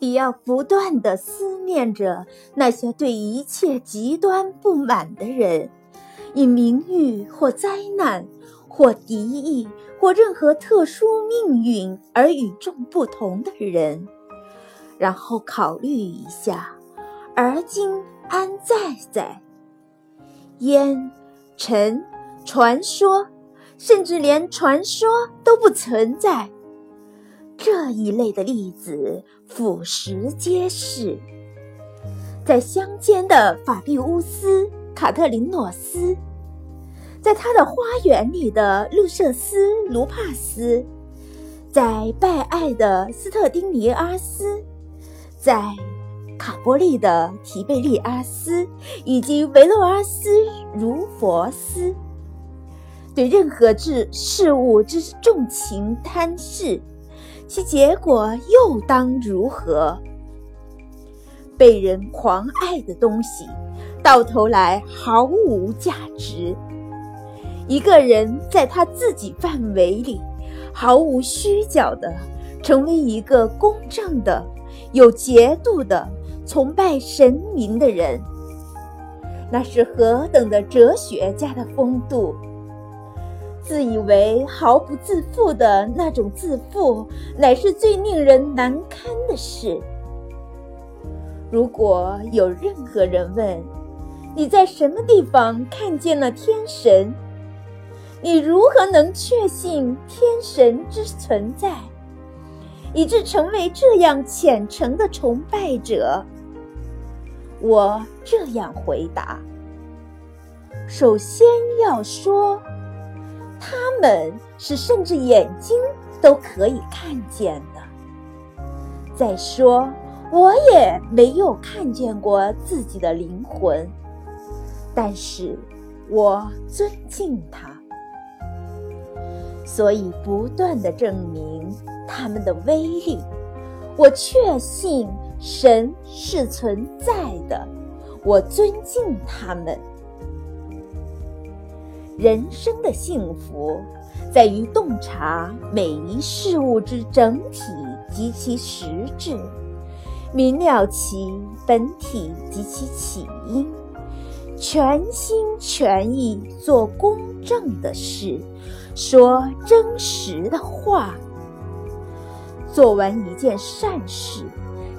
你要不断地思念着那些对一切极端不满的人，以名誉或灾难，或敌意，或任何特殊命运而与众不同的人，然后考虑一下，而今安在在？烟、尘、传说，甚至连传说都不存在。这一类的例子俯拾皆是，在乡间的法比乌斯·卡特琳诺斯，在他的花园里的路瑟斯·卢帕斯，在拜爱的斯特丁尼阿斯，在卡波利的提贝利阿斯，以及维洛阿斯·如佛斯，对任何之事物之重情贪视。其结果又当如何？被人狂爱的东西，到头来毫无价值。一个人在他自己范围里，毫无虚假的成为一个公正的、有节度的崇拜神明的人，那是何等的哲学家的风度！自以为毫不自负的那种自负，乃是最令人难堪的事。如果有任何人问你在什么地方看见了天神，你如何能确信天神之存在，以致成为这样虔诚的崇拜者？我这样回答：首先要说。他们是甚至眼睛都可以看见的。再说，我也没有看见过自己的灵魂，但是我尊敬他，所以不断的证明他们的威力。我确信神是存在的，我尊敬他们。人生的幸福，在于洞察每一事物之整体及其实质，明了其本体及其起因，全心全意做公正的事，说真实的话。做完一件善事，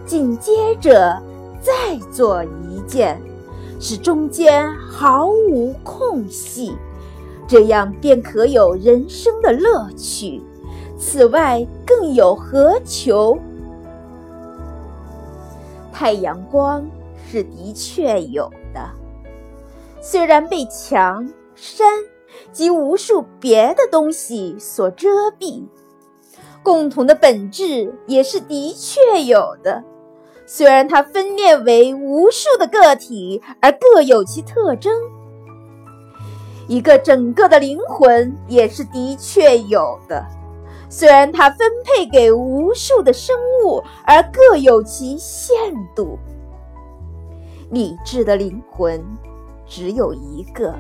紧接着再做一件，使中间毫无空隙。这样便可有人生的乐趣。此外，更有何求？太阳光是的确有的，虽然被墙、山及无数别的东西所遮蔽；共同的本质也是的确有的，虽然它分裂为无数的个体，而各有其特征。一个整个的灵魂也是的确有的，虽然它分配给无数的生物，而各有其限度。理智的灵魂只有一个，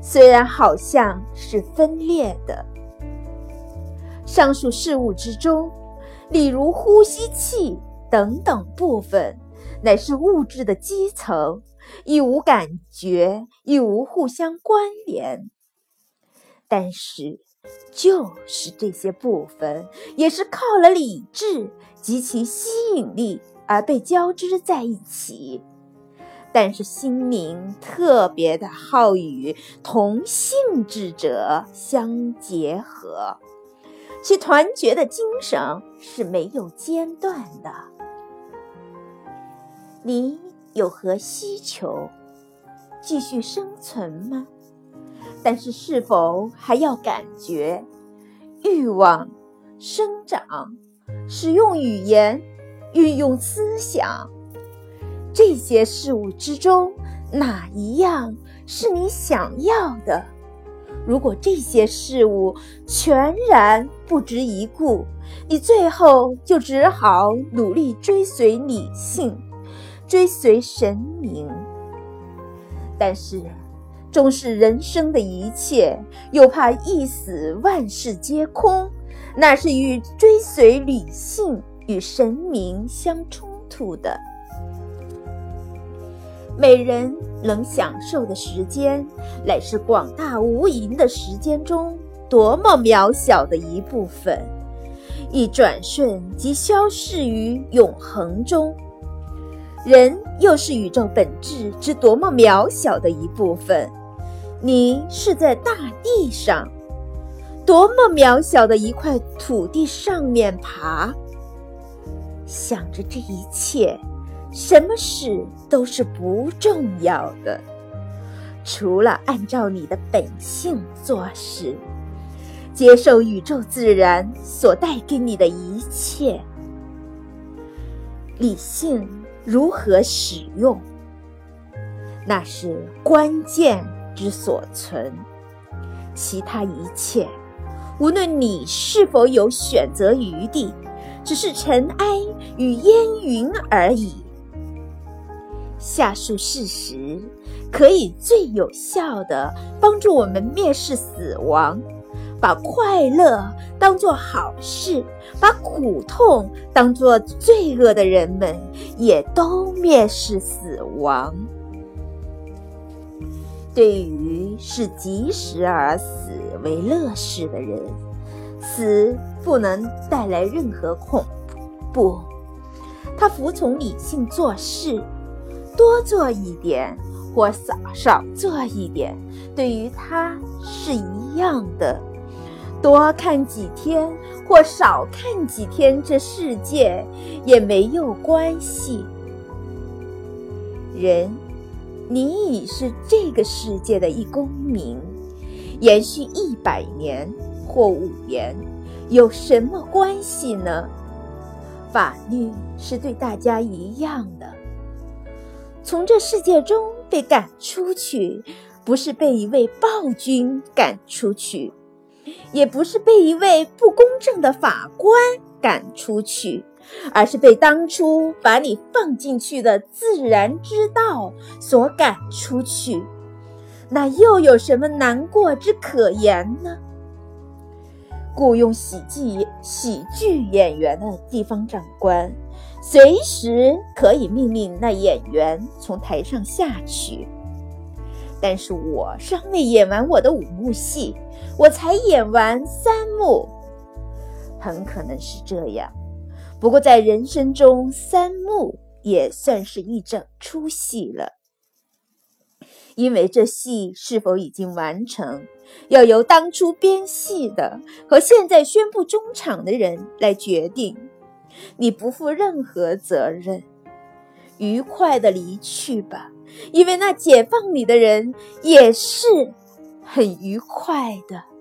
虽然好像是分裂的。上述事物之中，例如呼吸器等等部分，乃是物质的基层。亦无感觉，亦无互相关联。但是，就是这些部分，也是靠了理智及其吸引力而被交织在一起。但是，心灵特别的好与同性质者相结合，其团结的精神是没有间断的。你。有何需求？继续生存吗？但是是否还要感觉、欲望、生长、使用语言、运用思想？这些事物之中，哪一样是你想要的？如果这些事物全然不值一顾，你最后就只好努力追随理性。追随神明，但是重视人生的一切，又怕一死万事皆空，那是与追随理性与神明相冲突的。每人能享受的时间，乃是广大无垠的时间中多么渺小的一部分，一转瞬即消逝于永恒中。人又是宇宙本质之多么渺小的一部分，你是在大地上，多么渺小的一块土地上面爬。想着这一切。什么事都是不重要的，除了按照你的本性做事，接受宇宙自然所带给你的一切。理性如何使用，那是关键之所存。其他一切，无论你是否有选择余地，只是尘埃与烟云而已。下述事实可以最有效地帮助我们蔑视死亡，把快乐当做好事，把苦痛当作罪恶的人们也都蔑视死亡。对于视及时而死为乐事的人，死不能带来任何恐怖，他服从理性做事。多做一点或少少做一点，对于他是一样的。多看几天或少看几天，这世界也没有关系。人，你已是这个世界的一公民，延续一百年或五年，有什么关系呢？法律是对大家一样的。从这世界中被赶出去，不是被一位暴君赶出去，也不是被一位不公正的法官赶出去，而是被当初把你放进去的自然之道所赶出去。那又有什么难过之可言呢？雇佣喜剧喜剧演员的地方长官。随时可以命令那演员从台上下去，但是我尚未演完我的五幕戏，我才演完三幕，很可能是这样。不过在人生中，三幕也算是一整出戏了，因为这戏是否已经完成，要由当初编戏的和现在宣布中场的人来决定。你不负任何责任，愉快的离去吧，因为那解放你的人也是很愉快的。